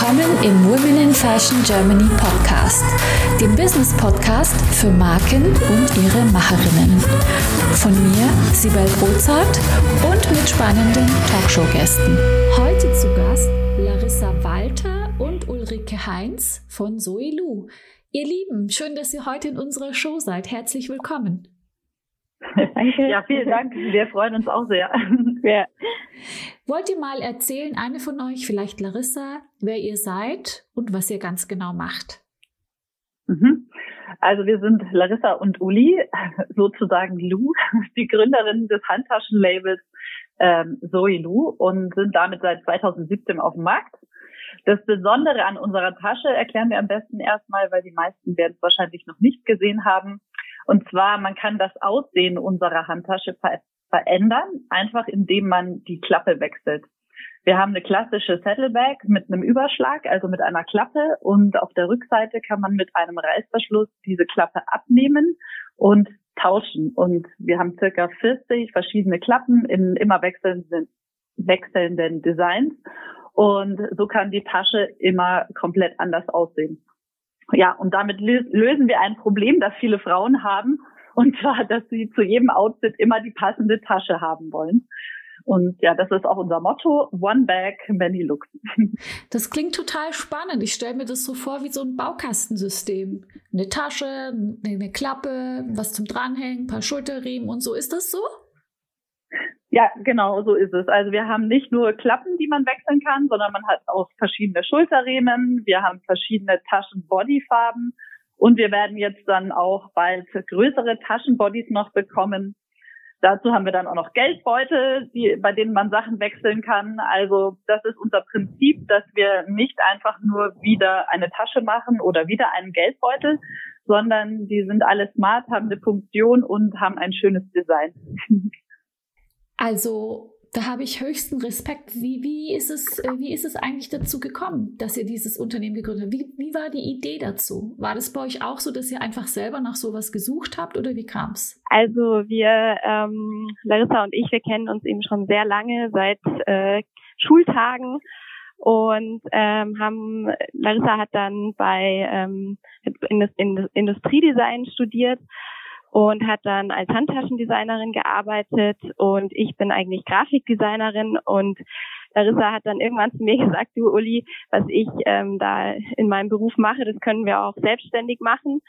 Willkommen im Women in Fashion Germany Podcast, dem Business Podcast für Marken und ihre Macherinnen. Von mir, Sibel Rozart und mit spannenden Talkshow-Gästen. Heute zu Gast Larissa Walter und Ulrike Heinz von Zoe Lu. Ihr Lieben, schön, dass ihr heute in unserer Show seid. Herzlich willkommen. Danke. Ja, vielen Dank. Wir freuen uns auch sehr. Ja. Wollt ihr mal erzählen, eine von euch, vielleicht Larissa, wer ihr seid und was ihr ganz genau macht? Mhm. Also wir sind Larissa und Uli, sozusagen Lou, die Gründerin des Handtaschenlabels ähm, Zoe Lou und sind damit seit 2017 auf dem Markt. Das Besondere an unserer Tasche erklären wir am besten erstmal, weil die meisten werden es wahrscheinlich noch nicht gesehen haben. Und zwar, man kann das Aussehen unserer Handtasche ver verändern, einfach indem man die Klappe wechselt. Wir haben eine klassische Saddlebag mit einem Überschlag, also mit einer Klappe und auf der Rückseite kann man mit einem Reißverschluss diese Klappe abnehmen und tauschen. Und wir haben circa 40 verschiedene Klappen in immer wechselnden, wechselnden Designs und so kann die Tasche immer komplett anders aussehen. Ja, und damit lösen wir ein Problem, das viele Frauen haben, und zwar, dass sie zu jedem Outfit immer die passende Tasche haben wollen. Und ja, das ist auch unser Motto, One Bag, Many Looks. Das klingt total spannend. Ich stelle mir das so vor wie so ein Baukastensystem. Eine Tasche, eine Klappe, was zum Dranhängen, ein paar Schulterriemen und so. Ist das so? Ja, genau, so ist es. Also wir haben nicht nur Klappen, die man wechseln kann, sondern man hat auch verschiedene Schulterriemen. Wir haben verschiedene Taschen-Bodyfarben und wir werden jetzt dann auch bald größere Taschenbodies noch bekommen. Dazu haben wir dann auch noch Geldbeutel, die, bei denen man Sachen wechseln kann. Also das ist unser Prinzip, dass wir nicht einfach nur wieder eine Tasche machen oder wieder einen Geldbeutel, sondern die sind alle smart, haben eine Funktion und haben ein schönes Design. Also da habe ich höchsten Respekt. Wie, wie, ist es, äh, wie ist es eigentlich dazu gekommen, dass ihr dieses Unternehmen gegründet habt? Wie, wie war die Idee dazu? War das bei euch auch so, dass ihr einfach selber nach sowas gesucht habt oder wie kam es? Also wir, ähm, Larissa und ich, wir kennen uns eben schon sehr lange, seit äh, Schultagen und ähm, haben Larissa hat dann bei ähm, Industriedesign studiert und hat dann als Handtaschendesignerin gearbeitet und ich bin eigentlich Grafikdesignerin und Larissa hat dann irgendwann zu mir gesagt, du Uli, was ich ähm, da in meinem Beruf mache, das können wir auch selbstständig machen.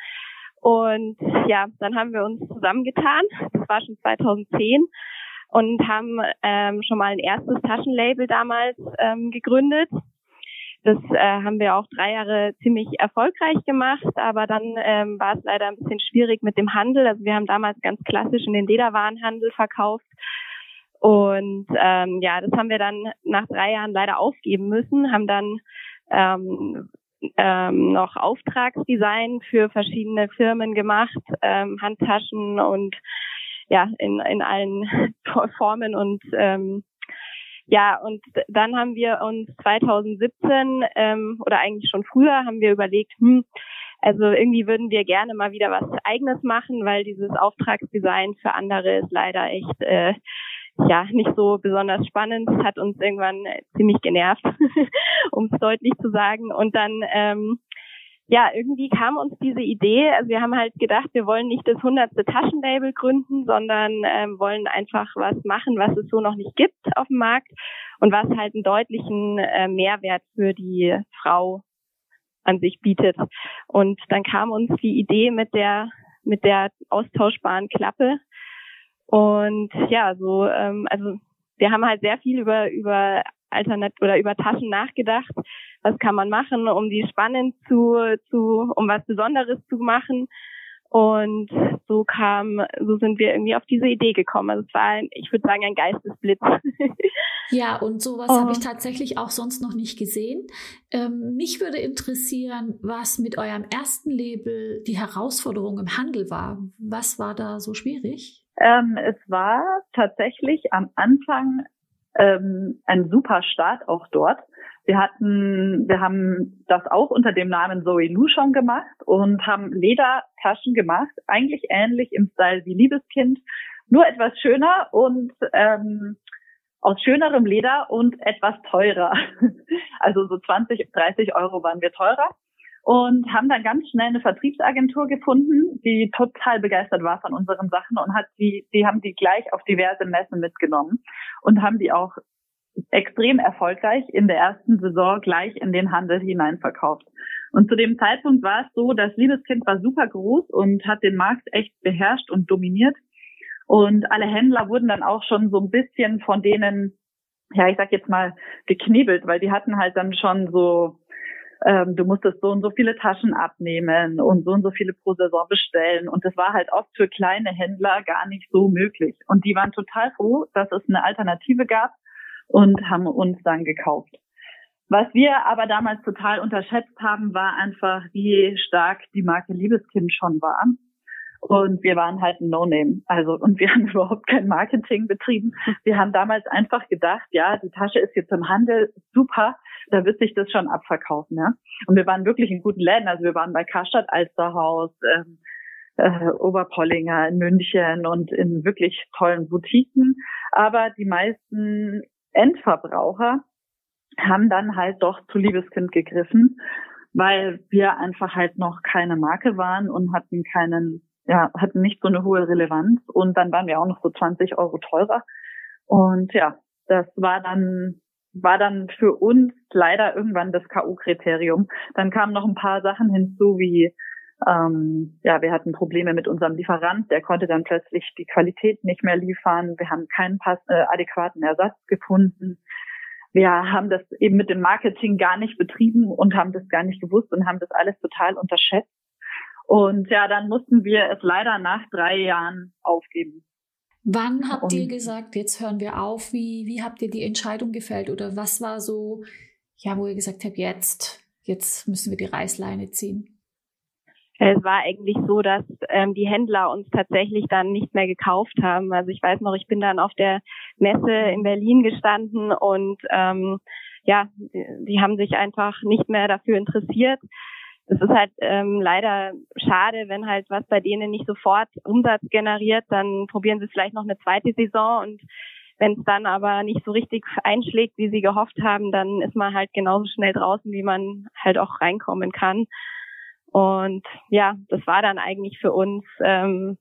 Und ja, dann haben wir uns zusammengetan, das war schon 2010 und haben ähm, schon mal ein erstes Taschenlabel damals ähm, gegründet das äh, haben wir auch drei Jahre ziemlich erfolgreich gemacht, aber dann ähm, war es leider ein bisschen schwierig mit dem Handel. Also wir haben damals ganz klassisch in den Lederwarenhandel verkauft. Und ähm, ja, das haben wir dann nach drei Jahren leider aufgeben müssen, haben dann ähm, ähm, noch Auftragsdesign für verschiedene Firmen gemacht, ähm, Handtaschen und ja, in, in allen Formen und ähm, ja, und dann haben wir uns 2017 ähm, oder eigentlich schon früher haben wir überlegt, hm, also irgendwie würden wir gerne mal wieder was Eigenes machen, weil dieses Auftragsdesign für andere ist leider echt äh, ja nicht so besonders spannend. Hat uns irgendwann ziemlich genervt, um es deutlich zu sagen. Und dann ähm, ja, irgendwie kam uns diese Idee, also wir haben halt gedacht, wir wollen nicht das hundertste Taschenlabel gründen, sondern ähm, wollen einfach was machen, was es so noch nicht gibt auf dem Markt und was halt einen deutlichen äh, Mehrwert für die Frau an sich bietet. Und dann kam uns die Idee mit der mit der austauschbaren Klappe und ja, so ähm, also wir haben halt sehr viel über über Alternat oder über Taschen nachgedacht. Was kann man machen, um die spannend zu, zu, um was Besonderes zu machen? Und so kam, so sind wir irgendwie auf diese Idee gekommen. Also es war, ein, ich würde sagen, ein Geistesblitz. ja, und sowas oh. habe ich tatsächlich auch sonst noch nicht gesehen. Ähm, mich würde interessieren, was mit eurem ersten Label die Herausforderung im Handel war. Was war da so schwierig? Ähm, es war tatsächlich am Anfang ähm, ein super Start auch dort. Wir hatten, wir haben das auch unter dem Namen Zoe Lu schon gemacht und haben Ledertaschen gemacht, eigentlich ähnlich im Style wie Liebeskind, nur etwas schöner und ähm, aus schönerem Leder und etwas teurer. Also so 20, 30 Euro waren wir teurer und haben dann ganz schnell eine Vertriebsagentur gefunden, die total begeistert war von unseren Sachen und hat die, die haben die gleich auf diverse Messen mitgenommen und haben die auch extrem erfolgreich in der ersten Saison gleich in den Handel hineinverkauft. Und zu dem Zeitpunkt war es so, das Liebeskind war super groß und hat den Markt echt beherrscht und dominiert. Und alle Händler wurden dann auch schon so ein bisschen von denen, ja, ich sag jetzt mal, geknebelt, weil die hatten halt dann schon so, ähm, du musstest so und so viele Taschen abnehmen und so und so viele pro Saison bestellen. Und das war halt oft für kleine Händler gar nicht so möglich. Und die waren total froh, dass es eine Alternative gab und haben uns dann gekauft. Was wir aber damals total unterschätzt haben, war einfach, wie stark die Marke Liebeskind schon war. Und wir waren halt ein No-Name. Also, und wir haben überhaupt kein Marketing betrieben. Wir haben damals einfach gedacht, ja, die Tasche ist jetzt im Handel, super, da wird sich das schon abverkaufen, ja. Und wir waren wirklich in guten Läden. Also wir waren bei Karstadt Alsterhaus, ähm, äh, Oberpollinger in München und in wirklich tollen Boutiquen. Aber die meisten Endverbraucher haben dann halt doch zu Liebeskind gegriffen, weil wir einfach halt noch keine Marke waren und hatten keinen ja, hatten nicht so eine hohe Relevanz und dann waren wir auch noch so 20 Euro teurer. Und ja, das war dann, war dann für uns leider irgendwann das K.O.-Kriterium. Dann kamen noch ein paar Sachen hinzu, wie ähm, ja, wir hatten Probleme mit unserem Lieferant, der konnte dann plötzlich die Qualität nicht mehr liefern. Wir haben keinen pass äh, adäquaten Ersatz gefunden. Wir haben das eben mit dem Marketing gar nicht betrieben und haben das gar nicht gewusst und haben das alles total unterschätzt. Und ja, dann mussten wir es leider nach drei Jahren aufgeben. Wann habt Und, ihr gesagt, jetzt hören wir auf? Wie, wie habt ihr die Entscheidung gefällt? Oder was war so, ja, wo ihr gesagt habt, jetzt, jetzt müssen wir die Reißleine ziehen? Es war eigentlich so, dass ähm, die Händler uns tatsächlich dann nicht mehr gekauft haben. Also ich weiß noch, ich bin dann auf der Messe in Berlin gestanden und ähm, ja, die, die haben sich einfach nicht mehr dafür interessiert das ist halt ähm, leider schade, wenn halt was bei denen nicht sofort Umsatz generiert, dann probieren sie vielleicht noch eine zweite Saison und wenn es dann aber nicht so richtig einschlägt, wie sie gehofft haben, dann ist man halt genauso schnell draußen, wie man halt auch reinkommen kann. Und ja, das war dann eigentlich für uns ähm,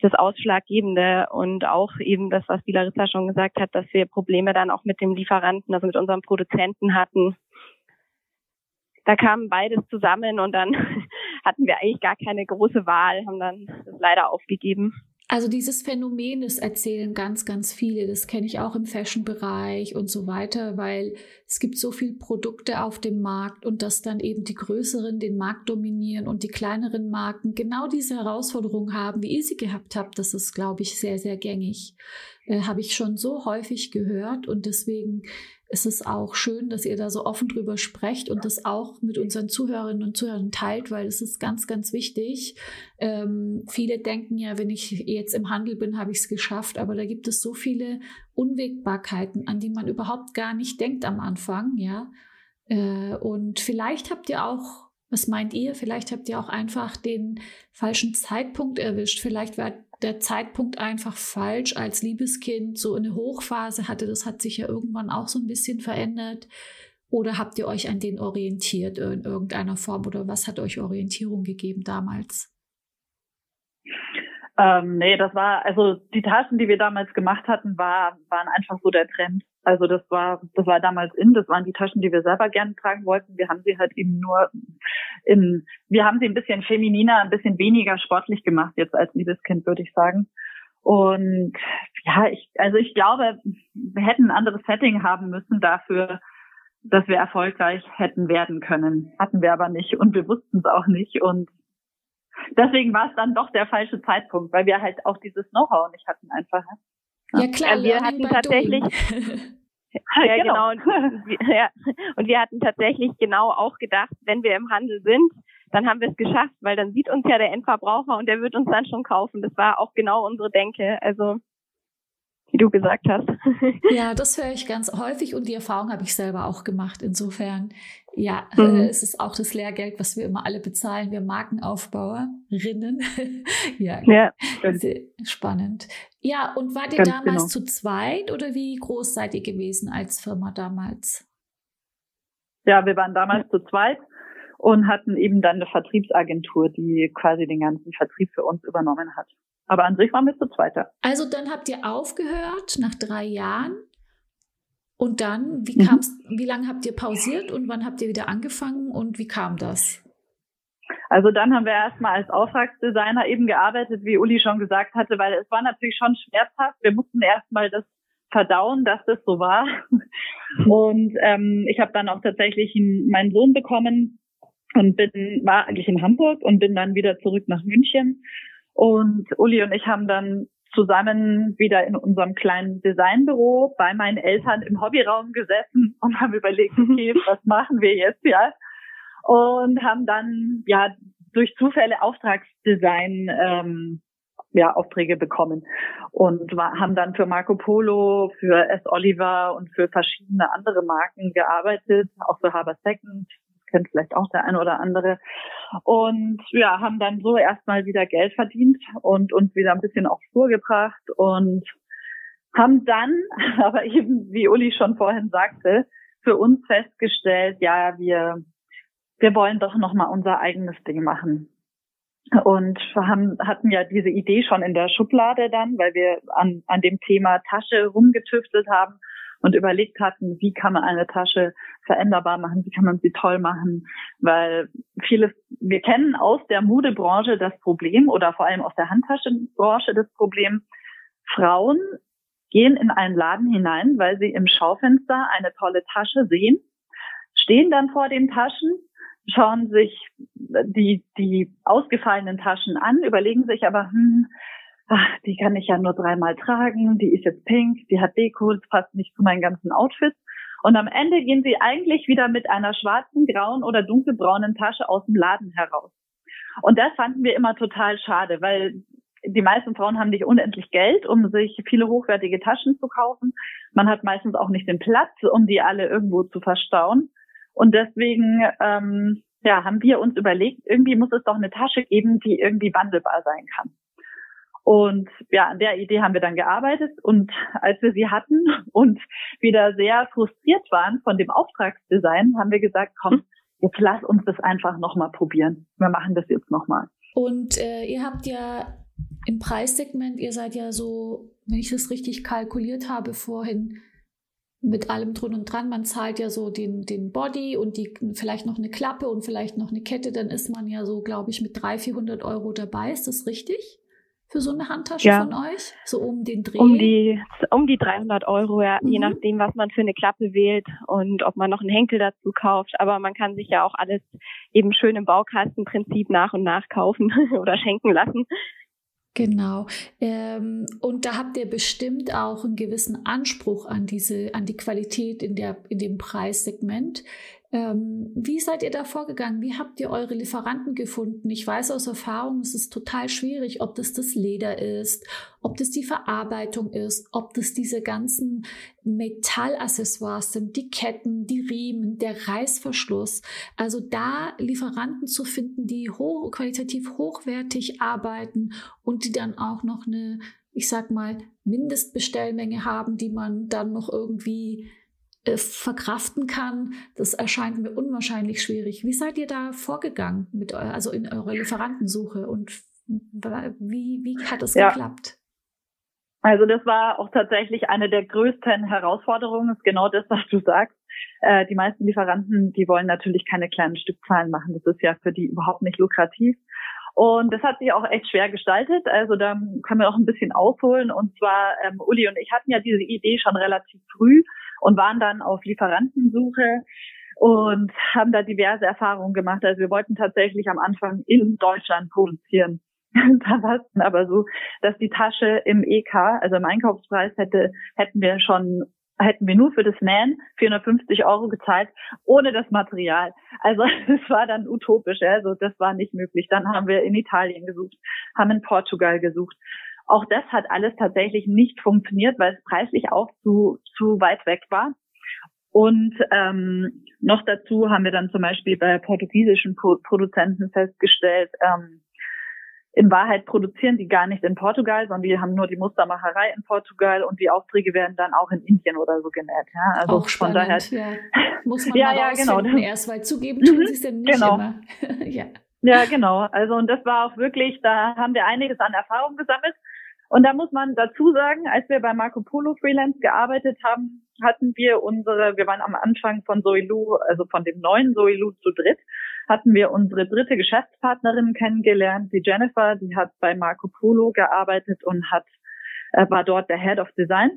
das Ausschlaggebende und auch eben das, was die Larissa schon gesagt hat, dass wir Probleme dann auch mit dem Lieferanten, also mit unserem Produzenten hatten, da kam beides zusammen und dann hatten wir eigentlich gar keine große Wahl, haben dann das leider aufgegeben. Also dieses Phänomen, das erzählen ganz, ganz viele. Das kenne ich auch im Fashion-Bereich und so weiter, weil es gibt so viele Produkte auf dem Markt und dass dann eben die größeren den Markt dominieren und die kleineren Marken genau diese Herausforderung haben, wie ihr sie gehabt habt. Das ist, glaube ich, sehr, sehr gängig. Äh, Habe ich schon so häufig gehört und deswegen ist es auch schön, dass ihr da so offen drüber sprecht und das auch mit unseren Zuhörerinnen und Zuhörern teilt, weil es ist ganz, ganz wichtig. Ähm, viele denken ja, wenn ich jetzt im Handel bin, habe ich es geschafft, aber da gibt es so viele Unwägbarkeiten, an die man überhaupt gar nicht denkt am Anfang, ja. Äh, und vielleicht habt ihr auch was meint ihr? Vielleicht habt ihr auch einfach den falschen Zeitpunkt erwischt. Vielleicht war der Zeitpunkt einfach falsch, als Liebeskind so eine Hochphase hatte. Das hat sich ja irgendwann auch so ein bisschen verändert. Oder habt ihr euch an den orientiert in irgendeiner Form? Oder was hat euch Orientierung gegeben damals? Ähm, nee, das war, also die Taschen, die wir damals gemacht hatten, war, waren einfach so der Trend. Also das war, das war damals in, das waren die Taschen, die wir selber gerne tragen wollten. Wir haben sie halt eben nur in, wir haben sie ein bisschen femininer, ein bisschen weniger sportlich gemacht jetzt als Liebeskind, würde ich sagen. Und ja, ich, also ich glaube, wir hätten ein anderes Setting haben müssen dafür, dass wir erfolgreich hätten werden können. Hatten wir aber nicht und wir wussten es auch nicht. Und deswegen war es dann doch der falsche Zeitpunkt, weil wir halt auch dieses Know-how nicht hatten einfach. Ja, klar, ja, wir hatten tatsächlich. ja, genau. genau. Und, ja, und wir hatten tatsächlich genau auch gedacht, wenn wir im Handel sind, dann haben wir es geschafft, weil dann sieht uns ja der Endverbraucher und der wird uns dann schon kaufen. Das war auch genau unsere Denke. Also wie du gesagt hast. ja, das höre ich ganz häufig und die Erfahrung habe ich selber auch gemacht. Insofern, ja, mhm. äh, es ist auch das Lehrgeld, was wir immer alle bezahlen, wir Markenaufbauerinnen. ja, ja spannend. Ja, und wart ihr damals genau. zu zweit oder wie groß seid ihr gewesen als Firma damals? Ja, wir waren damals zu zweit und hatten eben dann eine Vertriebsagentur, die quasi den ganzen Vertrieb für uns übernommen hat. Aber an sich waren wir zu zweiter. Also dann habt ihr aufgehört nach drei Jahren. Und dann, wie mhm. kam's, wie lange habt ihr pausiert und wann habt ihr wieder angefangen und wie kam das? Also dann haben wir erstmal als Auftragsdesigner eben gearbeitet, wie Uli schon gesagt hatte, weil es war natürlich schon schmerzhaft. Wir mussten erstmal das verdauen, dass das so war. Und ähm, ich habe dann auch tatsächlich meinen Sohn bekommen und bin war eigentlich in Hamburg und bin dann wieder zurück nach München und Uli und ich haben dann zusammen wieder in unserem kleinen Designbüro bei meinen Eltern im Hobbyraum gesessen und haben überlegt, okay, was machen wir jetzt, ja? Und haben dann, ja, durch Zufälle Auftragsdesign, ähm, ja, Aufträge bekommen und war, haben dann für Marco Polo, für S. Oliver und für verschiedene andere Marken gearbeitet, auch für Haber Second, kennt vielleicht auch der eine oder andere. Und ja, haben dann so erstmal wieder Geld verdient und uns wieder ein bisschen auf Spur gebracht und haben dann, aber eben wie Uli schon vorhin sagte, für uns festgestellt, ja, wir, wir wollen doch nochmal unser eigenes Ding machen. Und haben, hatten ja diese Idee schon in der Schublade dann, weil wir an, an dem Thema Tasche rumgetüftelt haben und überlegt hatten, wie kann man eine Tasche veränderbar machen, wie kann man sie toll machen, weil viele, wir kennen aus der Modebranche das Problem oder vor allem aus der Handtaschenbranche das Problem, Frauen gehen in einen Laden hinein, weil sie im Schaufenster eine tolle Tasche sehen, stehen dann vor den Taschen, schauen sich die, die ausgefallenen Taschen an, überlegen sich aber, hm, ach, die kann ich ja nur dreimal tragen, die ist jetzt pink, die hat Deko, das passt nicht zu meinen ganzen Outfits. Und am Ende gehen sie eigentlich wieder mit einer schwarzen, grauen oder dunkelbraunen Tasche aus dem Laden heraus. Und das fanden wir immer total schade, weil die meisten Frauen haben nicht unendlich Geld, um sich viele hochwertige Taschen zu kaufen. Man hat meistens auch nicht den Platz, um die alle irgendwo zu verstauen. Und deswegen ähm, ja, haben wir uns überlegt, irgendwie muss es doch eine Tasche geben, die irgendwie wandelbar sein kann. Und ja, an der Idee haben wir dann gearbeitet. Und als wir sie hatten und wieder sehr frustriert waren von dem Auftragsdesign, haben wir gesagt, komm, jetzt lass uns das einfach nochmal probieren. Wir machen das jetzt nochmal. Und äh, ihr habt ja im Preissegment, ihr seid ja so, wenn ich das richtig kalkuliert habe vorhin, mit allem drin und dran. Man zahlt ja so den, den Body und die, vielleicht noch eine Klappe und vielleicht noch eine Kette. Dann ist man ja so, glaube ich, mit 300, 400 Euro dabei. Ist das richtig? Für so eine Handtasche ja. von euch? So um den Dreh? Um die, um die 300 Euro, ja, mhm. je nachdem, was man für eine Klappe wählt und ob man noch einen Henkel dazu kauft. Aber man kann sich ja auch alles eben schön im Baukastenprinzip nach und nach kaufen oder schenken lassen. Genau. Ähm, und da habt ihr bestimmt auch einen gewissen Anspruch an diese, an die Qualität in der, in dem Preissegment. Ähm, wie seid ihr da vorgegangen? Wie habt ihr eure Lieferanten gefunden? Ich weiß aus Erfahrung, es ist total schwierig, ob das das Leder ist, ob das die Verarbeitung ist, ob das diese ganzen Metallaccessoires sind, die Ketten, die Riemen, der Reißverschluss. Also da Lieferanten zu finden, die hoch, qualitativ hochwertig arbeiten und die dann auch noch eine, ich sag mal, Mindestbestellmenge haben, die man dann noch irgendwie äh, verkraften kann, das erscheint mir unwahrscheinlich schwierig. Wie seid ihr da vorgegangen mit eurer, also in eurer Lieferantensuche und wie, wie hat es ja. geklappt? Also das war auch tatsächlich eine der größten Herausforderungen, ist genau das, was du sagst. Äh, die meisten Lieferanten, die wollen natürlich keine kleinen Stückzahlen machen. Das ist ja für die überhaupt nicht lukrativ. Und das hat sich auch echt schwer gestaltet. Also da können wir auch ein bisschen ausholen. Und zwar, ähm, Uli und ich hatten ja diese Idee schon relativ früh und waren dann auf Lieferantensuche und haben da diverse Erfahrungen gemacht. Also wir wollten tatsächlich am Anfang in Deutschland produzieren. da war es dann aber so, dass die Tasche im EK, also im Einkaufspreis hätte, hätten wir schon hätten wir nur für das Nähen 450 Euro gezahlt, ohne das Material. Also das war dann utopisch, also das war nicht möglich. Dann haben wir in Italien gesucht, haben in Portugal gesucht. Auch das hat alles tatsächlich nicht funktioniert, weil es preislich auch zu, zu weit weg war. Und ähm, noch dazu haben wir dann zum Beispiel bei portugiesischen Produzenten festgestellt, ähm, in Wahrheit produzieren die gar nicht in Portugal, sondern die haben nur die Mustermacherei in Portugal und die Aufträge werden dann auch in Indien oder so genäht. Ja, also auch spannend, von daher ja. muss man ja, mal ja, genau. erst, weil zugeben tun mhm, sie es denn nicht genau. immer. ja. ja, genau. Also und das war auch wirklich, da haben wir einiges an Erfahrung gesammelt. Und da muss man dazu sagen, als wir bei Marco Polo Freelance gearbeitet haben, hatten wir unsere, wir waren am Anfang von Soilu, also von dem neuen Soilu zu dritt, hatten wir unsere dritte Geschäftspartnerin kennengelernt, die Jennifer, die hat bei Marco Polo gearbeitet und hat, äh, war dort der Head of Design.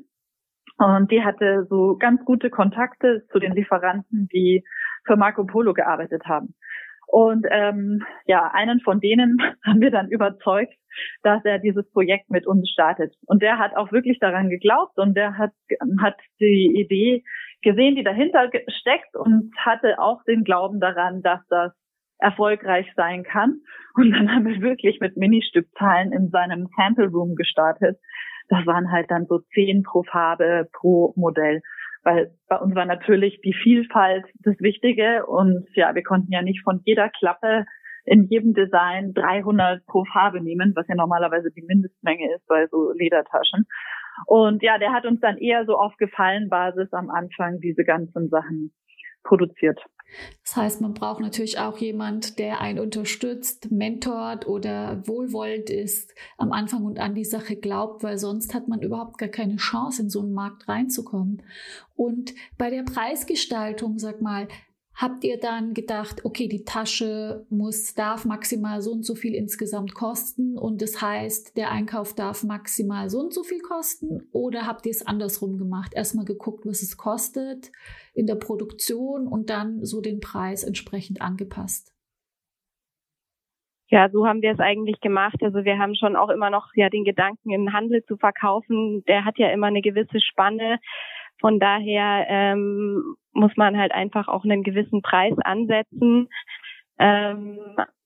Und die hatte so ganz gute Kontakte zu den Lieferanten, die für Marco Polo gearbeitet haben. Und ähm, ja, einen von denen haben wir dann überzeugt, dass er dieses Projekt mit uns startet. Und der hat auch wirklich daran geglaubt und der hat, hat die Idee gesehen, die dahinter steckt und hatte auch den Glauben daran, dass das erfolgreich sein kann. Und dann haben wir wirklich mit Ministückzahlen in seinem Sample Room gestartet. Das waren halt dann so zehn pro Farbe pro Modell weil bei uns war natürlich die Vielfalt das Wichtige und ja, wir konnten ja nicht von jeder Klappe in jedem Design 300 pro Farbe nehmen, was ja normalerweise die Mindestmenge ist bei so Ledertaschen. Und ja, der hat uns dann eher so auf Gefallenbasis am Anfang diese ganzen Sachen produziert. Das heißt, man braucht natürlich auch jemand, der einen unterstützt, mentort oder wohlwollend ist, am Anfang und an die Sache glaubt, weil sonst hat man überhaupt gar keine Chance, in so einen Markt reinzukommen. Und bei der Preisgestaltung, sag mal, Habt ihr dann gedacht, okay, die Tasche muss, darf maximal so und so viel insgesamt kosten und das heißt, der Einkauf darf maximal so und so viel kosten? Oder habt ihr es andersrum gemacht? Erstmal geguckt, was es kostet in der Produktion und dann so den Preis entsprechend angepasst? Ja, so haben wir es eigentlich gemacht. Also wir haben schon auch immer noch ja den Gedanken, im Handel zu verkaufen. Der hat ja immer eine gewisse Spanne. Von daher ähm, muss man halt einfach auch einen gewissen Preis ansetzen. Ähm,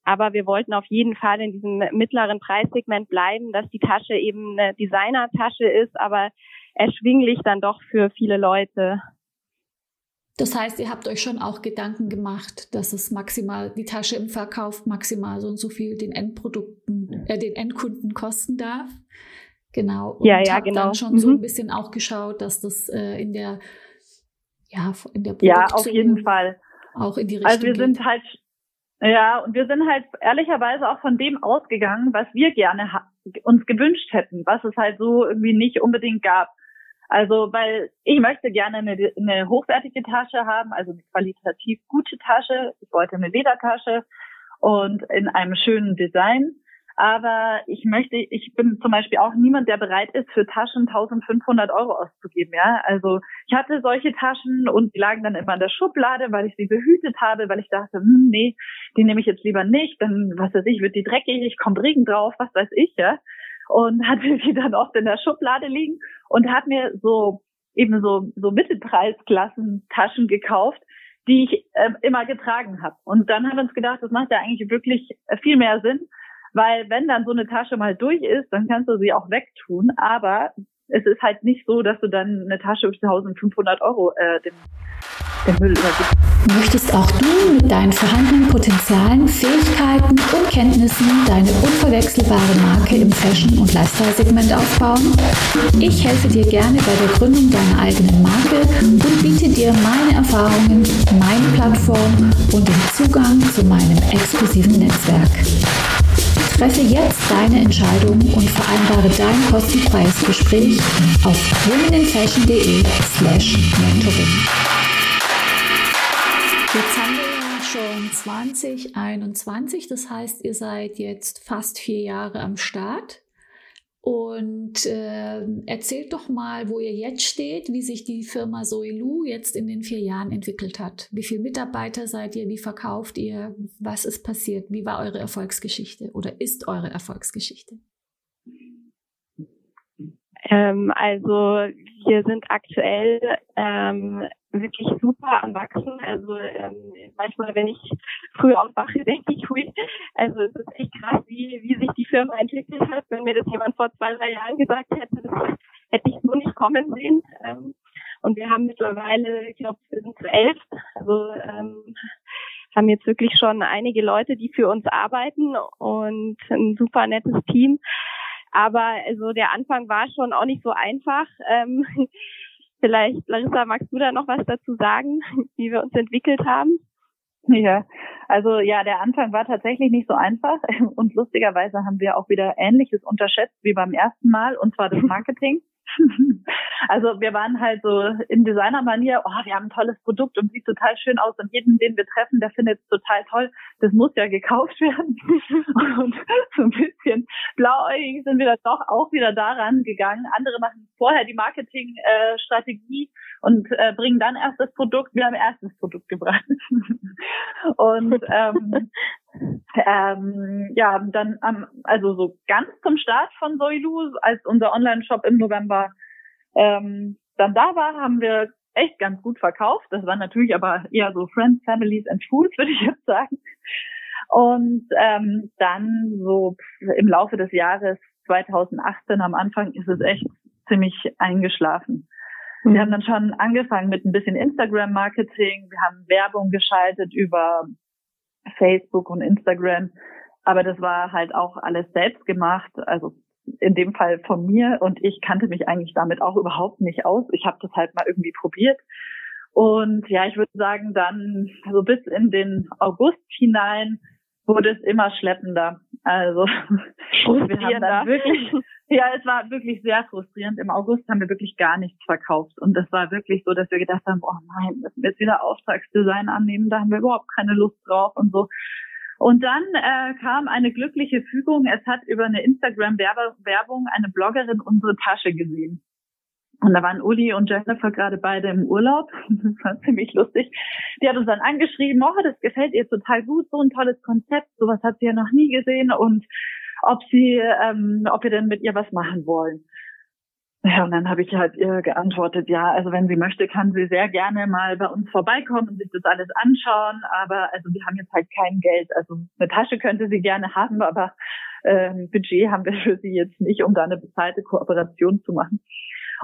aber wir wollten auf jeden Fall in diesem mittleren Preissegment bleiben, dass die Tasche eben eine Designertasche ist, aber erschwinglich dann doch für viele Leute. Das heißt, ihr habt euch schon auch Gedanken gemacht, dass es maximal die Tasche im Verkauf maximal so und so viel den Endprodukten, äh, den Endkunden kosten darf. Genau. Und ja, ja, genau. dann schon mhm. so ein bisschen auch geschaut, dass das äh, in der ja, in der Produktion. Ja, auf jeden Fall. Auch in die Richtung. Also wir geht. sind halt, ja, und wir sind halt ehrlicherweise auch von dem ausgegangen, was wir gerne uns gewünscht hätten, was es halt so irgendwie nicht unbedingt gab. Also, weil ich möchte gerne eine, eine hochwertige Tasche haben, also eine qualitativ gute Tasche. Ich wollte eine Ledertasche und in einem schönen Design. Aber ich möchte, ich bin zum Beispiel auch niemand, der bereit ist, für Taschen 1500 Euro auszugeben. Ja, also ich hatte solche Taschen und die lagen dann immer in der Schublade, weil ich sie behütet habe, weil ich dachte, hm, nee, die nehme ich jetzt lieber nicht. Dann, was weiß ich, wird die dreckig, ich kommt Regen drauf, was weiß ich, ja. Und hatte sie dann oft in der Schublade liegen und hat mir so eben so, so Mittelpreisklassen Taschen gekauft, die ich äh, immer getragen habe. Und dann haben wir uns gedacht, das macht ja eigentlich wirklich viel mehr Sinn, weil wenn dann so eine Tasche mal durch ist, dann kannst du sie auch wegtun. Aber es ist halt nicht so, dass du dann eine Tasche für 1500 Euro äh, dem, dem Müll übergibst. Möchtest auch du mit deinen vorhandenen Potenzialen, Fähigkeiten und Kenntnissen deine unverwechselbare Marke im Fashion- und Lifestyle-Segment aufbauen? Ich helfe dir gerne bei der Gründung deiner eigenen Marke und biete dir meine Erfahrungen, meine Plattform und den Zugang zu meinem exklusiven Netzwerk. Treffe jetzt deine Entscheidung und vereinbare dein kostenfreies Gespräch auf womeninfashion.de slash mentoring. Jetzt haben wir ja schon 2021, das heißt, ihr seid jetzt fast vier Jahre am Start. Und äh, erzählt doch mal, wo ihr jetzt steht, wie sich die Firma Soilu jetzt in den vier Jahren entwickelt hat. Wie viele Mitarbeiter seid ihr? Wie verkauft ihr? Was ist passiert? Wie war eure Erfolgsgeschichte oder ist eure Erfolgsgeschichte? Ähm, also wir sind aktuell ähm, wirklich super am Wachsen. Also ähm, manchmal, wenn ich früh aufwache, denke ich, hui, Also es ist echt krass, wie, wie sich die Firma entwickelt hat. Wenn mir das jemand vor zwei, drei Jahren gesagt hätte, das hätte ich so nicht kommen sehen. Ähm, und wir haben mittlerweile, ich glaube, wir sind zu elf. Also ähm, haben jetzt wirklich schon einige Leute, die für uns arbeiten und ein super nettes Team. Aber also der Anfang war schon auch nicht so einfach. Ähm, vielleicht, Larissa, magst du da noch was dazu sagen, wie wir uns entwickelt haben? Ja, also ja, der Anfang war tatsächlich nicht so einfach und lustigerweise haben wir auch wieder Ähnliches unterschätzt wie beim ersten Mal und zwar das Marketing. Also wir waren halt so in Designermanier, oh, wir haben ein tolles Produkt und sieht total schön aus und jeden, den wir treffen, der findet es total toll. Das muss ja gekauft werden. und so ein bisschen blauäugig sind wir dann doch auch wieder daran gegangen. Andere machen vorher die Marketingstrategie äh, und äh, bringen dann erst das Produkt. Wir haben erst das Produkt gebracht. und ähm, ähm, ja, dann am, also so ganz zum Start von Soilu, als unser Online-Shop im November ähm, dann da war, haben wir echt ganz gut verkauft. Das waren natürlich aber eher so Friends, Families and Fools, würde ich jetzt sagen. Und ähm, dann so im Laufe des Jahres 2018 am Anfang ist es echt ziemlich eingeschlafen. Wir mhm. haben dann schon angefangen mit ein bisschen Instagram-Marketing. Wir haben Werbung geschaltet über Facebook und Instagram. Aber das war halt auch alles selbst gemacht. Also in dem Fall von mir und ich kannte mich eigentlich damit auch überhaupt nicht aus. Ich habe das halt mal irgendwie probiert. Und ja, ich würde sagen, dann so bis in den August hinein wurde es immer schleppender. Also wir haben dann wirklich, ja, es war wirklich sehr frustrierend. Im August haben wir wirklich gar nichts verkauft. Und das war wirklich so, dass wir gedacht haben, oh nein, müssen wir jetzt wieder Auftragsdesign annehmen, da haben wir überhaupt keine Lust drauf und so. Und dann äh, kam eine glückliche Fügung. Es hat über eine Instagram-Werbung eine Bloggerin unsere Tasche gesehen. Und da waren Uli und Jennifer gerade beide im Urlaub. Das war ziemlich lustig. Die hat uns dann angeschrieben, oh, das gefällt ihr total gut, so ein tolles Konzept, sowas hat sie ja noch nie gesehen und ob sie, ähm, ob wir denn mit ihr was machen wollen. Ja, und dann habe ich halt ihr geantwortet, ja, also wenn sie möchte, kann sie sehr gerne mal bei uns vorbeikommen und sich das alles anschauen. Aber also wir haben jetzt halt kein Geld. Also eine Tasche könnte sie gerne haben, aber ähm, Budget haben wir für sie jetzt nicht, um da eine bezahlte Kooperation zu machen.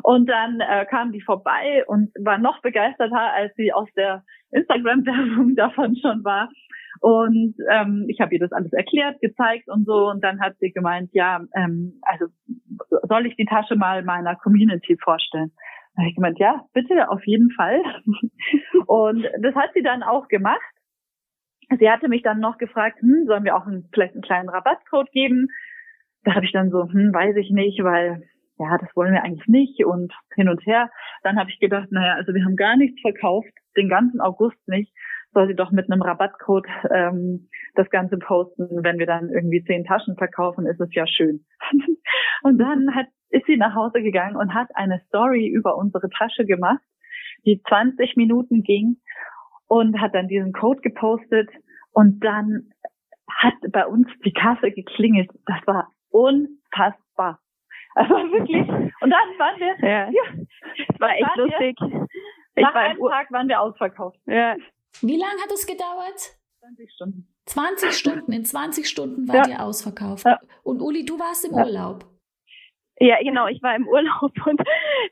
Und dann äh, kam die vorbei und war noch begeisterter, als sie aus der Instagram-Werbung davon schon war. Und ähm, ich habe ihr das alles erklärt, gezeigt und so. Und dann hat sie gemeint, ja, ähm, also soll ich die Tasche mal meiner Community vorstellen? Da habe ich gemeint, ja, bitte, auf jeden Fall. und das hat sie dann auch gemacht. Sie hatte mich dann noch gefragt, hm, sollen wir auch einen, vielleicht einen kleinen Rabattcode geben? Da habe ich dann so, hm, weiß ich nicht, weil ja, das wollen wir eigentlich nicht und hin und her. Dann habe ich gedacht, naja, also wir haben gar nichts verkauft, den ganzen August nicht soll sie doch mit einem Rabattcode ähm, das Ganze posten. Wenn wir dann irgendwie zehn Taschen verkaufen, ist es ja schön. und dann hat, ist sie nach Hause gegangen und hat eine Story über unsere Tasche gemacht, die 20 Minuten ging und hat dann diesen Code gepostet und dann hat bei uns die Kasse geklingelt. Das war unfassbar. Also wirklich. Und dann waren wir, ja, ja das war echt lustig. Ich Nach einem Tag waren wir ausverkauft. Ja, wie lange hat es gedauert? 20 Stunden. 20 Stunden. In 20 Stunden war ja. ihr ausverkauft. Ja. Und Uli, du warst im ja. Urlaub. Ja, genau, ich war im Urlaub und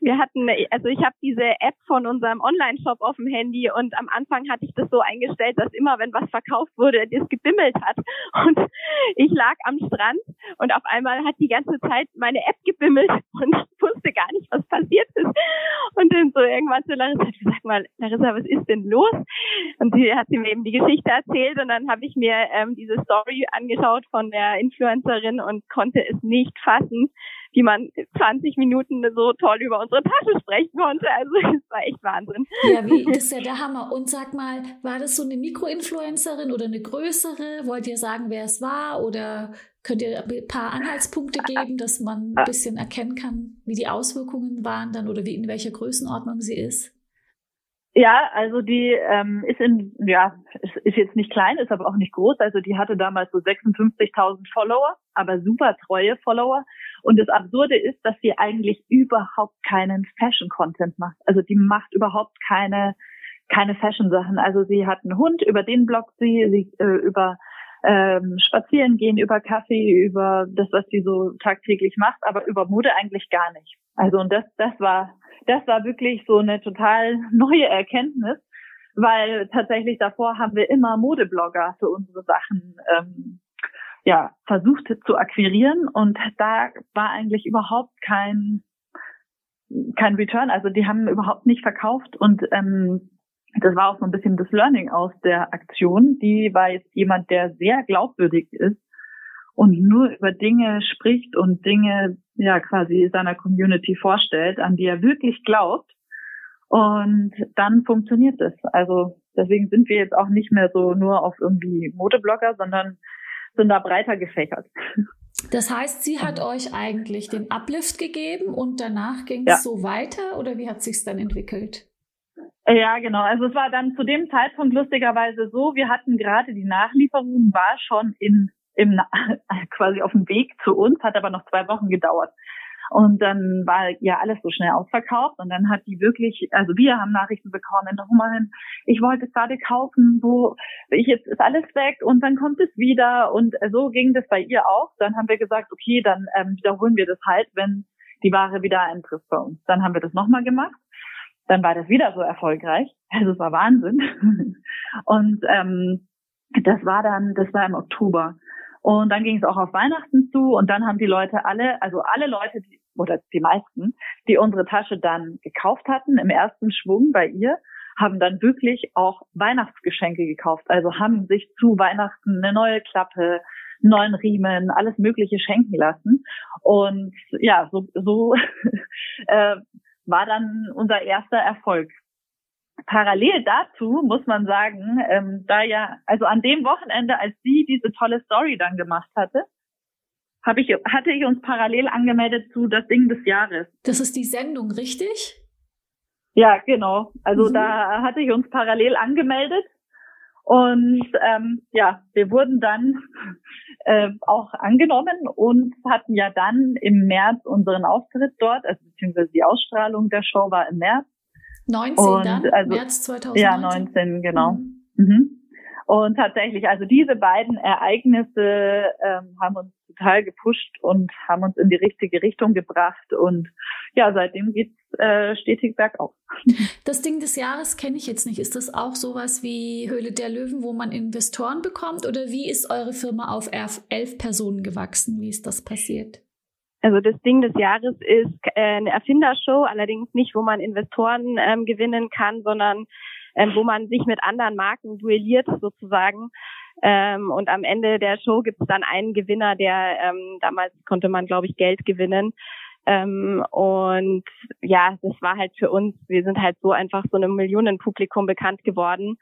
wir hatten, also ich habe diese App von unserem Online-Shop auf dem Handy und am Anfang hatte ich das so eingestellt, dass immer, wenn was verkauft wurde, das gebimmelt hat. Und ich lag am Strand und auf einmal hat die ganze Zeit meine App gebimmelt und ich wusste gar nicht, was passiert ist. Und dann so irgendwann zu Larissa hat gesagt mal, Larissa, was ist denn los? Und sie hat mir eben die Geschichte erzählt und dann habe ich mir ähm, diese Story angeschaut von der Influencerin und konnte es nicht fassen wie man 20 Minuten so toll über unsere Tasche sprechen konnte. Also es war echt Wahnsinn. Ja, wie, das ist ja der Hammer. Und sag mal, war das so eine Mikroinfluencerin oder eine größere? Wollt ihr sagen, wer es war? Oder könnt ihr ein paar Anhaltspunkte geben, dass man ein bisschen erkennen kann, wie die Auswirkungen waren dann oder wie in welcher Größenordnung sie ist? Ja, also die ähm, ist in, ja, ist, ist jetzt nicht klein, ist aber auch nicht groß. Also die hatte damals so 56.000 Follower, aber super treue Follower. Und das Absurde ist, dass sie eigentlich überhaupt keinen Fashion-Content macht. Also die macht überhaupt keine keine Fashion-Sachen. Also sie hat einen Hund, über den bloggt sie, sie äh, über ähm, spazieren gehen über Kaffee, über das, was sie so tagtäglich macht, aber über Mode eigentlich gar nicht. Also und das, das war, das war wirklich so eine total neue Erkenntnis, weil tatsächlich davor haben wir immer Modeblogger für unsere Sachen ähm, ja versucht zu akquirieren und da war eigentlich überhaupt kein kein Return, also die haben überhaupt nicht verkauft und ähm, das war auch so ein bisschen das Learning aus der Aktion. Die war jetzt jemand, der sehr glaubwürdig ist und nur über Dinge spricht und Dinge ja quasi seiner Community vorstellt, an die er wirklich glaubt. Und dann funktioniert es. Also deswegen sind wir jetzt auch nicht mehr so nur auf irgendwie Modeblogger, sondern sind da breiter gefächert. Das heißt, sie hat euch eigentlich den Uplift gegeben und danach ging es ja. so weiter oder wie hat sich's dann entwickelt? Ja, genau. Also es war dann zu dem Zeitpunkt lustigerweise so, wir hatten gerade die Nachlieferung, war schon in, im, quasi auf dem Weg zu uns, hat aber noch zwei Wochen gedauert. Und dann war ja alles so schnell ausverkauft und dann hat die wirklich, also wir haben Nachrichten bekommen, nochmal, ich wollte es gerade kaufen, wo ich jetzt ist alles weg und dann kommt es wieder und so ging das bei ihr auch. Dann haben wir gesagt, okay, dann ähm, wiederholen wir das halt, wenn die Ware wieder eintrifft bei uns. Dann haben wir das nochmal gemacht dann war das wieder so erfolgreich. Also es war Wahnsinn. Und ähm, das war dann, das war im Oktober. Und dann ging es auch auf Weihnachten zu und dann haben die Leute alle, also alle Leute, die, oder die meisten, die unsere Tasche dann gekauft hatten im ersten Schwung bei ihr, haben dann wirklich auch Weihnachtsgeschenke gekauft. Also haben sich zu Weihnachten eine neue Klappe, neuen Riemen, alles Mögliche schenken lassen. Und ja, so, so äh, war dann unser erster Erfolg. Parallel dazu muss man sagen, ähm, da ja, also an dem Wochenende, als sie diese tolle Story dann gemacht hatte, habe ich, hatte ich uns parallel angemeldet zu das Ding des Jahres. Das ist die Sendung, richtig? Ja, genau. Also mhm. da hatte ich uns parallel angemeldet und ähm, ja, wir wurden dann äh, auch angenommen und hatten ja dann im März unseren Auftritt dort, also beziehungsweise die Ausstrahlung der Show war im März. 19 und, dann? Also, März 2019? Ja, 19, genau. Mhm. Mhm. Und tatsächlich, also diese beiden Ereignisse ähm, haben uns total gepusht und haben uns in die richtige Richtung gebracht. Und ja, seitdem geht's äh, stetig bergauf. Das Ding des Jahres kenne ich jetzt nicht. Ist das auch sowas wie Höhle der Löwen, wo man Investoren bekommt? Oder wie ist eure Firma auf elf Personen gewachsen? Wie ist das passiert? Also das Ding des Jahres ist äh, eine Erfindershow, allerdings nicht, wo man Investoren ähm, gewinnen kann, sondern ähm, wo man sich mit anderen Marken duelliert sozusagen. Ähm, und am Ende der Show gibt es dann einen Gewinner, der ähm, damals konnte man, glaube ich, Geld gewinnen. Ähm, und ja, das war halt für uns, wir sind halt so einfach so einem Millionenpublikum bekannt geworden.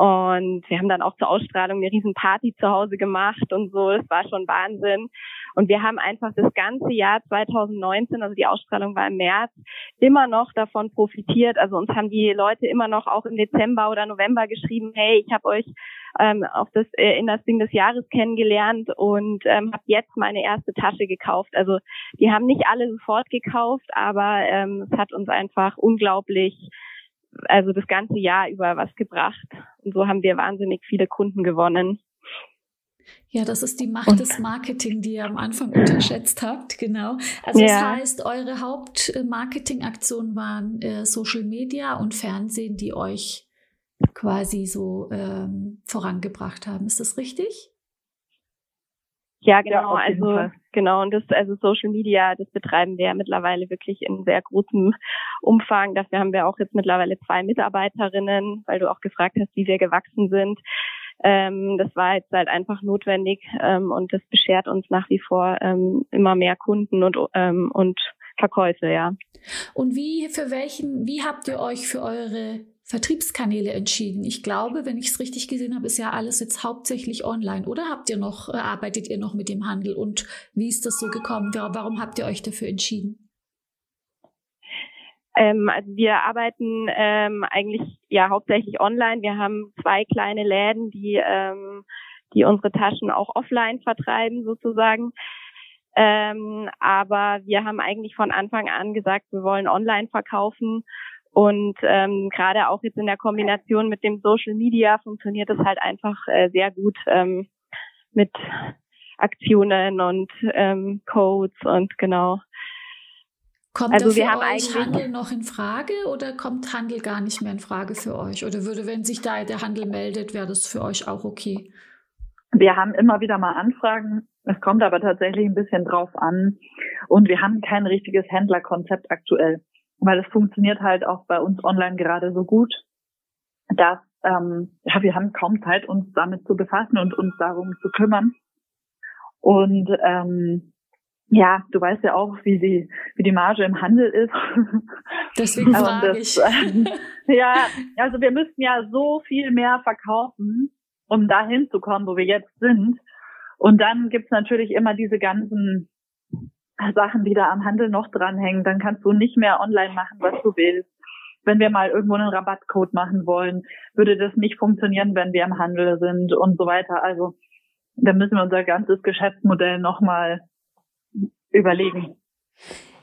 Und wir haben dann auch zur Ausstrahlung eine riesen Party zu Hause gemacht und so. Das war schon Wahnsinn. Und wir haben einfach das ganze Jahr 2019, also die Ausstrahlung war im März, immer noch davon profitiert. Also uns haben die Leute immer noch auch im Dezember oder November geschrieben, hey, ich habe euch ähm, auf das äh, in das Ding des Jahres kennengelernt und ähm, habe jetzt meine erste Tasche gekauft. Also die haben nicht alle sofort gekauft, aber ähm, es hat uns einfach unglaublich also das ganze Jahr über was gebracht. Und so haben wir wahnsinnig viele Kunden gewonnen. Ja, das ist die Macht und, des Marketing, die ihr am Anfang unterschätzt habt, genau. Also ja. das heißt, eure Hauptmarketingaktionen waren äh, Social Media und Fernsehen, die euch quasi so ähm, vorangebracht haben. Ist das richtig? Ja, genau. Ja, also genau und das also Social Media, das betreiben wir ja mittlerweile wirklich in sehr großem Umfang. Dafür haben wir auch jetzt mittlerweile zwei Mitarbeiterinnen, weil du auch gefragt hast, wie wir gewachsen sind. Ähm, das war jetzt halt einfach notwendig ähm, und das beschert uns nach wie vor ähm, immer mehr Kunden und ähm, und Verkäufe, ja. Und wie für welchen, wie habt ihr euch für eure Vertriebskanäle entschieden? Ich glaube, wenn ich es richtig gesehen habe, ist ja alles jetzt hauptsächlich online. Oder habt ihr noch, äh, arbeitet ihr noch mit dem Handel? Und wie ist das so gekommen? Warum habt ihr euch dafür entschieden? Ähm, also wir arbeiten ähm, eigentlich ja hauptsächlich online. Wir haben zwei kleine Läden, die ähm, die unsere Taschen auch offline vertreiben sozusagen. Ähm, aber wir haben eigentlich von Anfang an gesagt, wir wollen online verkaufen und ähm, gerade auch jetzt in der Kombination mit dem Social Media funktioniert es halt einfach äh, sehr gut. Ähm, mit Aktionen und ähm, Codes und genau. Kommt also wir haben eigentlich Handel noch in Frage oder kommt Handel gar nicht mehr in Frage für euch? Oder würde, wenn sich da der Handel meldet, wäre das für euch auch okay? Wir haben immer wieder mal Anfragen. Es kommt aber tatsächlich ein bisschen drauf an. Und wir haben kein richtiges Händlerkonzept aktuell, weil es funktioniert halt auch bei uns online gerade so gut, dass ähm, ja, wir haben kaum Zeit, uns damit zu befassen und uns darum zu kümmern. Und ähm, ja, du weißt ja auch, wie die, wie die Marge im Handel ist. Deswegen frage das, ich. Ja, also wir müssten ja so viel mehr verkaufen, um dahin zu kommen, wo wir jetzt sind. Und dann gibt's natürlich immer diese ganzen Sachen, die da am Handel noch dranhängen. Dann kannst du nicht mehr online machen, was du willst. Wenn wir mal irgendwo einen Rabattcode machen wollen, würde das nicht funktionieren, wenn wir im Handel sind und so weiter. Also da müssen wir unser ganzes Geschäftsmodell nochmal überlegen.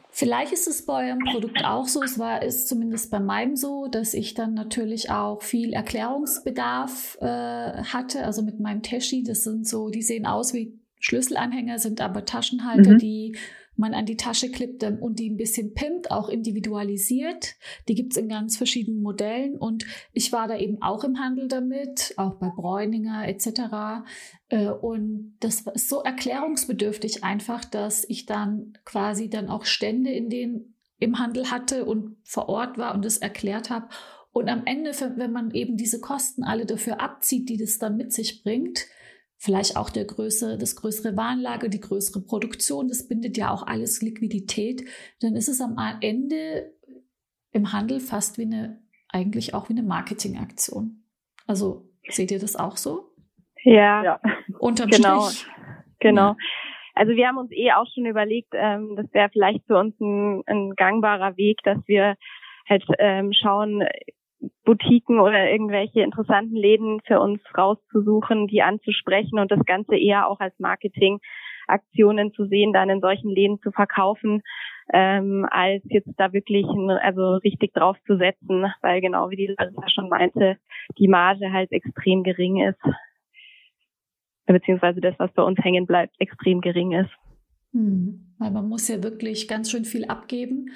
Vielleicht ist es bei eurem Produkt auch so, es war ist zumindest bei meinem so, dass ich dann natürlich auch viel Erklärungsbedarf äh, hatte, also mit meinem Teschi, das sind so, die sehen aus wie Schlüsselanhänger, sind aber Taschenhalter, mhm. die man an die Tasche klippt ähm, und die ein bisschen pimpt, auch individualisiert. Die gibt's in ganz verschiedenen Modellen und ich war da eben auch im Handel damit, auch bei Bräuninger etc. Äh, und das ist so erklärungsbedürftig einfach, dass ich dann quasi dann auch Stände in den im Handel hatte und vor Ort war und es erklärt habe. Und am Ende, wenn man eben diese Kosten alle dafür abzieht, die das dann mit sich bringt, vielleicht auch der größere, das größere Warenlager, die größere Produktion, das bindet ja auch alles Liquidität, dann ist es am Ende im Handel fast wie eine, eigentlich auch wie eine Marketingaktion. Also seht ihr das auch so? Ja, ja. unterm genau. Strich. Genau. Ja. Also wir haben uns eh auch schon überlegt, ähm, das wäre vielleicht für uns ein, ein gangbarer Weg, dass wir halt ähm, schauen, Boutiquen oder irgendwelche interessanten Läden für uns rauszusuchen, die anzusprechen und das Ganze eher auch als Marketingaktionen zu sehen, dann in solchen Läden zu verkaufen, ähm, als jetzt da wirklich also richtig drauf zu setzen, weil genau wie die Larissa schon meinte, die Marge halt extrem gering ist, beziehungsweise das, was bei uns hängen bleibt, extrem gering ist. Hm, weil man muss ja wirklich ganz schön viel abgeben.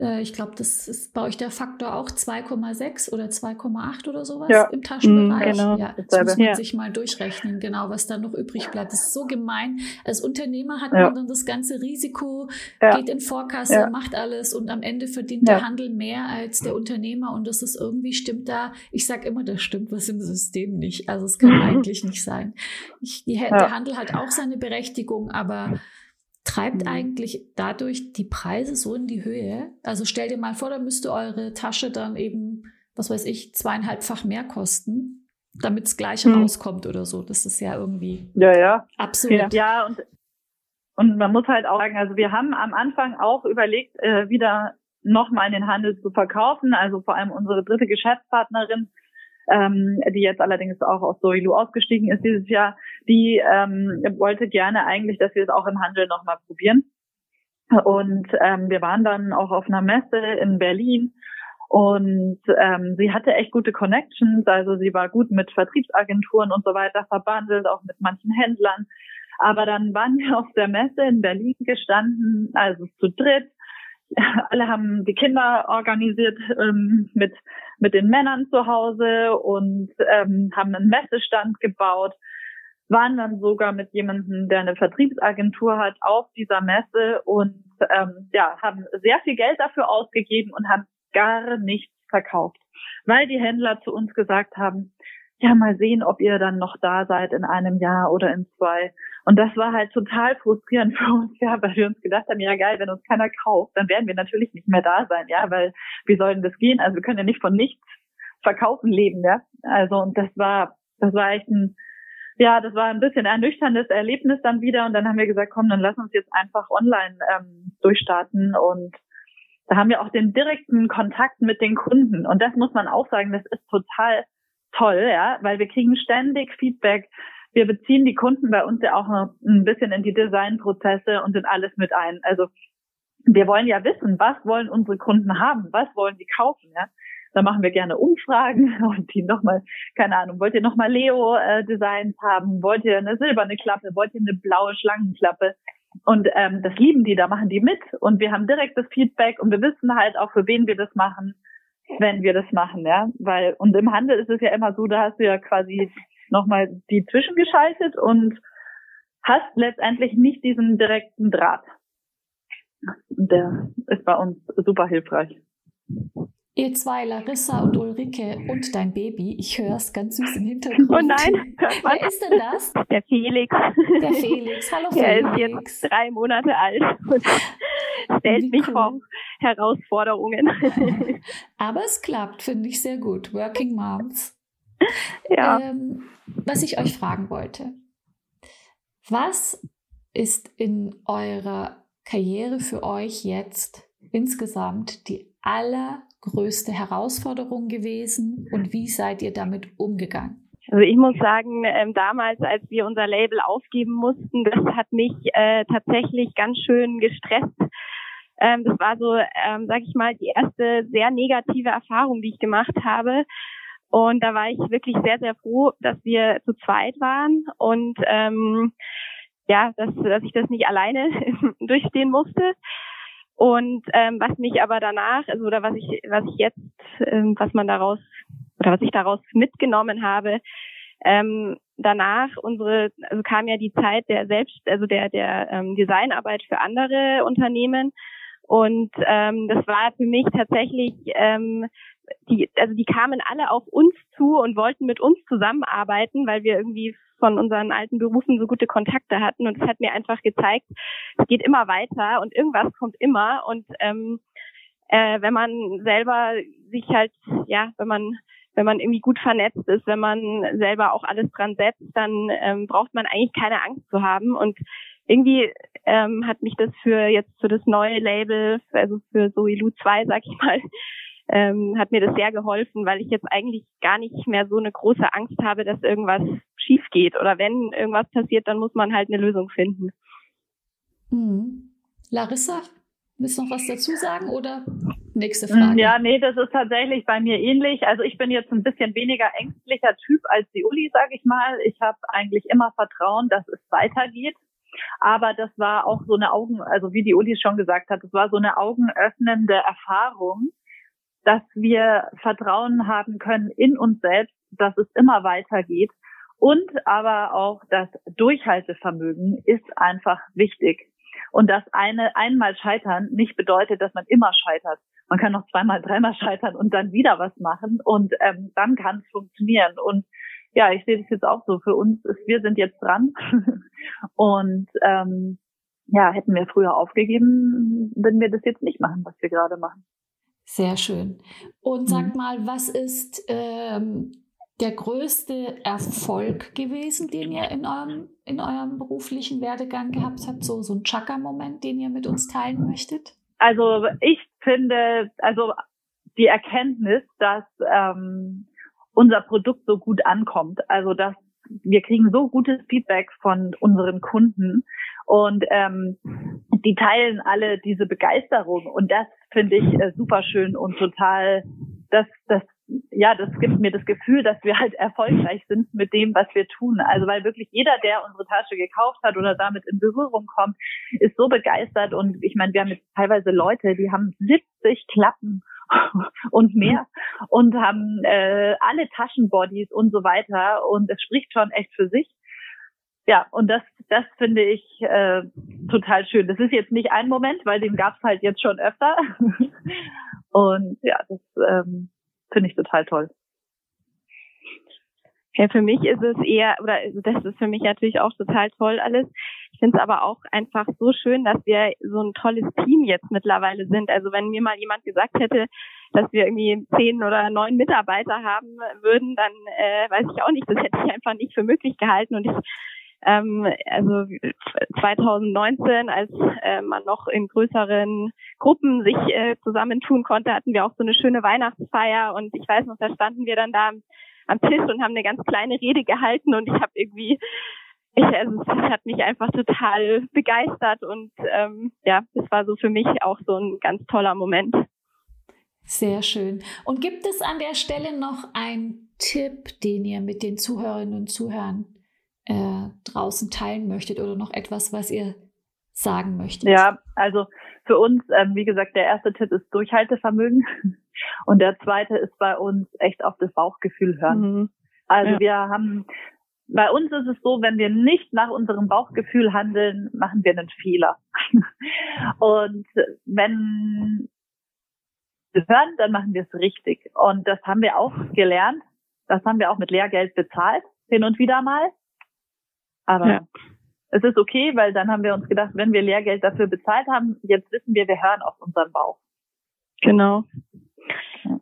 Äh, ich glaube, das ist bei euch der Faktor auch 2,6 oder 2,8 oder sowas ja. im Taschenbereich. Mm, genau. Ja, das muss man ja. sich mal durchrechnen, genau, was da noch übrig bleibt. Das ist so gemein. Als Unternehmer hat ja. man dann das ganze Risiko, geht in Vorkasse, macht alles und am Ende verdient der Handel mehr als der Unternehmer und das ist irgendwie stimmt da. Ich sage immer, da stimmt was im System nicht. Also es kann eigentlich nicht sein. Ich, die, der Handel hat auch seine Berechtigung, aber treibt mhm. eigentlich dadurch die Preise so in die Höhe. Also stell dir mal vor, da müsste eure Tasche dann eben, was weiß ich, zweieinhalbfach mehr kosten, damit es gleich mhm. rauskommt oder so. Das ist ja irgendwie ja, ja. absurd. Ja, und, und man muss halt auch sagen, also wir haben am Anfang auch überlegt, äh, wieder nochmal in den Handel zu verkaufen. Also vor allem unsere dritte Geschäftspartnerin ähm, die jetzt allerdings auch aus Soilu ausgestiegen ist dieses Jahr, die ähm, wollte gerne eigentlich, dass wir es auch im Handel nochmal probieren. Und ähm, wir waren dann auch auf einer Messe in Berlin und ähm, sie hatte echt gute Connections, also sie war gut mit Vertriebsagenturen und so weiter verbandelt, auch mit manchen Händlern. Aber dann waren wir auf der Messe in Berlin gestanden, also zu dritt, alle haben die Kinder organisiert ähm, mit mit den Männern zu Hause und ähm, haben einen Messestand gebaut, waren dann sogar mit jemandem, der eine Vertriebsagentur hat, auf dieser Messe und ähm, ja haben sehr viel Geld dafür ausgegeben und haben gar nichts verkauft, weil die Händler zu uns gesagt haben, ja, mal sehen, ob ihr dann noch da seid in einem Jahr oder in zwei. Und das war halt total frustrierend für uns, ja, weil wir uns gedacht haben, ja geil, wenn uns keiner kauft, dann werden wir natürlich nicht mehr da sein, ja, weil wie sollen das gehen? Also wir können ja nicht von nichts verkaufen leben, ja. Also und das war, das war echt ein, ja, das war ein bisschen ernüchterndes Erlebnis dann wieder. Und dann haben wir gesagt, komm, dann lass uns jetzt einfach online ähm, durchstarten und da haben wir auch den direkten Kontakt mit den Kunden. Und das muss man auch sagen, das ist total toll, ja, weil wir kriegen ständig Feedback. Wir beziehen die Kunden bei uns ja auch noch ein bisschen in die Designprozesse und in alles mit ein. Also wir wollen ja wissen, was wollen unsere Kunden haben, was wollen sie kaufen, ja. Da machen wir gerne Umfragen und die nochmal, keine Ahnung, wollt ihr nochmal Leo-Designs haben? Wollt ihr eine silberne Klappe? Wollt ihr eine blaue Schlangenklappe? Und ähm, das lieben die, da machen die mit und wir haben direktes Feedback und wir wissen halt auch, für wen wir das machen, wenn wir das machen, ja. Weil, und im Handel ist es ja immer so, da hast du ja quasi nochmal die zwischengeschaltet und hast letztendlich nicht diesen direkten Draht. Der ist bei uns super hilfreich. Ihr zwei, Larissa und Ulrike und dein Baby, ich höre es ganz süß im Hintergrund. Oh nein, wer ist denn das? Der Felix. Der Felix, hallo Felix. Er ist jetzt drei Monate alt und stellt Wie mich cool. vor Herausforderungen. Aber es klappt, finde ich sehr gut. Working Moms. Ja. Ähm, was ich euch fragen wollte. Was ist in eurer Karriere für euch jetzt insgesamt die allergrößte Herausforderung gewesen und wie seid ihr damit umgegangen? Also ich muss sagen, ähm, damals, als wir unser Label aufgeben mussten, das hat mich äh, tatsächlich ganz schön gestresst. Ähm, das war so, ähm, sag ich mal, die erste sehr negative Erfahrung, die ich gemacht habe. Und da war ich wirklich sehr, sehr froh, dass wir zu zweit waren und ähm, ja, dass, dass ich das nicht alleine durchstehen musste. Und ähm, was mich aber danach, also oder was ich, was ich jetzt, ähm, was man daraus oder was ich daraus mitgenommen habe, ähm, danach unsere, also kam ja die Zeit der Selbst, also der der ähm, Designarbeit für andere Unternehmen und ähm, das war für mich tatsächlich ähm, die, also die kamen alle auf uns zu und wollten mit uns zusammenarbeiten, weil wir irgendwie von unseren alten Berufen so gute Kontakte hatten. Und es hat mir einfach gezeigt, es geht immer weiter und irgendwas kommt immer. Und ähm, äh, wenn man selber sich halt, ja, wenn man wenn man irgendwie gut vernetzt ist, wenn man selber auch alles dran setzt, dann ähm, braucht man eigentlich keine Angst zu haben. Und irgendwie ähm, hat mich das für jetzt für das neue Label, also für Soilu 2, sag ich mal, ähm, hat mir das sehr geholfen, weil ich jetzt eigentlich gar nicht mehr so eine große Angst habe, dass irgendwas schief geht. Oder wenn irgendwas passiert, dann muss man halt eine Lösung finden. Mhm. Larissa, willst du noch was dazu sagen oder nächste Frage? Ja, nee, das ist tatsächlich bei mir ähnlich. Also ich bin jetzt ein bisschen weniger ängstlicher Typ als die Uli, sage ich mal. Ich habe eigentlich immer Vertrauen, dass es weitergeht. Aber das war auch so eine Augen, also wie die Uli schon gesagt hat, es war so eine augenöffnende Erfahrung, dass wir Vertrauen haben können in uns selbst, dass es immer weitergeht. Und aber auch das Durchhaltevermögen ist einfach wichtig. Und dass eine einmal scheitern nicht bedeutet, dass man immer scheitert. Man kann noch zweimal, dreimal scheitern und dann wieder was machen und ähm, dann kann es funktionieren. Und ja, ich sehe das jetzt auch so. Für uns ist, wir sind jetzt dran und ähm, ja, hätten wir früher aufgegeben, würden wir das jetzt nicht machen, was wir gerade machen. Sehr schön. Und sag mhm. mal, was ist ähm, der größte Erfolg gewesen, den ihr in eurem, in eurem beruflichen Werdegang gehabt habt? So, so ein Chaka-Moment, den ihr mit uns teilen möchtet? Also ich finde, also die Erkenntnis, dass ähm, unser Produkt so gut ankommt, also dass wir kriegen so gutes Feedback von unseren Kunden. Und ähm, die teilen alle diese Begeisterung. Und das finde ich äh, super schön und total, das, das, ja, das gibt mir das Gefühl, dass wir halt erfolgreich sind mit dem, was wir tun. Also weil wirklich jeder, der unsere Tasche gekauft hat oder damit in Berührung kommt, ist so begeistert. Und ich meine, wir haben jetzt teilweise Leute, die haben 70 Klappen und mehr und haben äh, alle Taschenbodies und so weiter und es spricht schon echt für sich. Ja, und das, das finde ich äh, total schön. Das ist jetzt nicht ein Moment, weil den gab es halt jetzt schon öfter. und ja, das ähm, finde ich total toll. Ja, für mich ist es eher, oder das ist für mich natürlich auch total toll alles. Ich finde es aber auch einfach so schön, dass wir so ein tolles Team jetzt mittlerweile sind. Also wenn mir mal jemand gesagt hätte, dass wir irgendwie zehn oder neun Mitarbeiter haben würden, dann äh, weiß ich auch nicht. Das hätte ich einfach nicht für möglich gehalten. Und ich ähm, also 2019, als äh, man noch in größeren Gruppen sich äh, zusammentun konnte, hatten wir auch so eine schöne Weihnachtsfeier und ich weiß noch, da standen wir dann da am Tisch und haben eine ganz kleine Rede gehalten und ich habe irgendwie ich, also es hat mich einfach total begeistert und ähm, ja, es war so für mich auch so ein ganz toller Moment. Sehr schön. Und gibt es an der Stelle noch einen Tipp, den ihr mit den Zuhörerinnen und Zuhörern äh, draußen teilen möchtet oder noch etwas, was ihr sagen möchtet? Ja, also für uns, ähm, wie gesagt, der erste Tipp ist Durchhaltevermögen und der zweite ist bei uns echt auf das Bauchgefühl hören. Mhm. Also ja. wir haben, bei uns ist es so, wenn wir nicht nach unserem Bauchgefühl handeln, machen wir einen Fehler. und wenn hören, dann machen wir es richtig. Und das haben wir auch gelernt. Das haben wir auch mit Lehrgeld bezahlt, hin und wieder mal. Aber ja. es ist okay, weil dann haben wir uns gedacht, wenn wir Lehrgeld dafür bezahlt haben, jetzt wissen wir, wir hören auf unseren Bauch. Genau.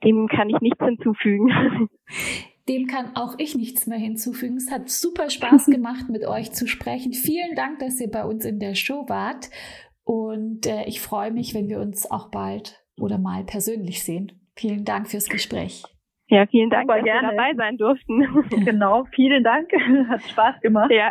Dem kann ich nichts hinzufügen. Dem kann auch ich nichts mehr hinzufügen. Es hat super Spaß gemacht, mit euch zu sprechen. Vielen Dank, dass ihr bei uns in der Show wart. Und äh, ich freue mich, wenn wir uns auch bald oder mal persönlich sehen. Vielen Dank fürs Gespräch. Ja, vielen Dank, Super dass gerne. wir dabei sein durften. Genau, vielen Dank. Hat Spaß gemacht. Ja.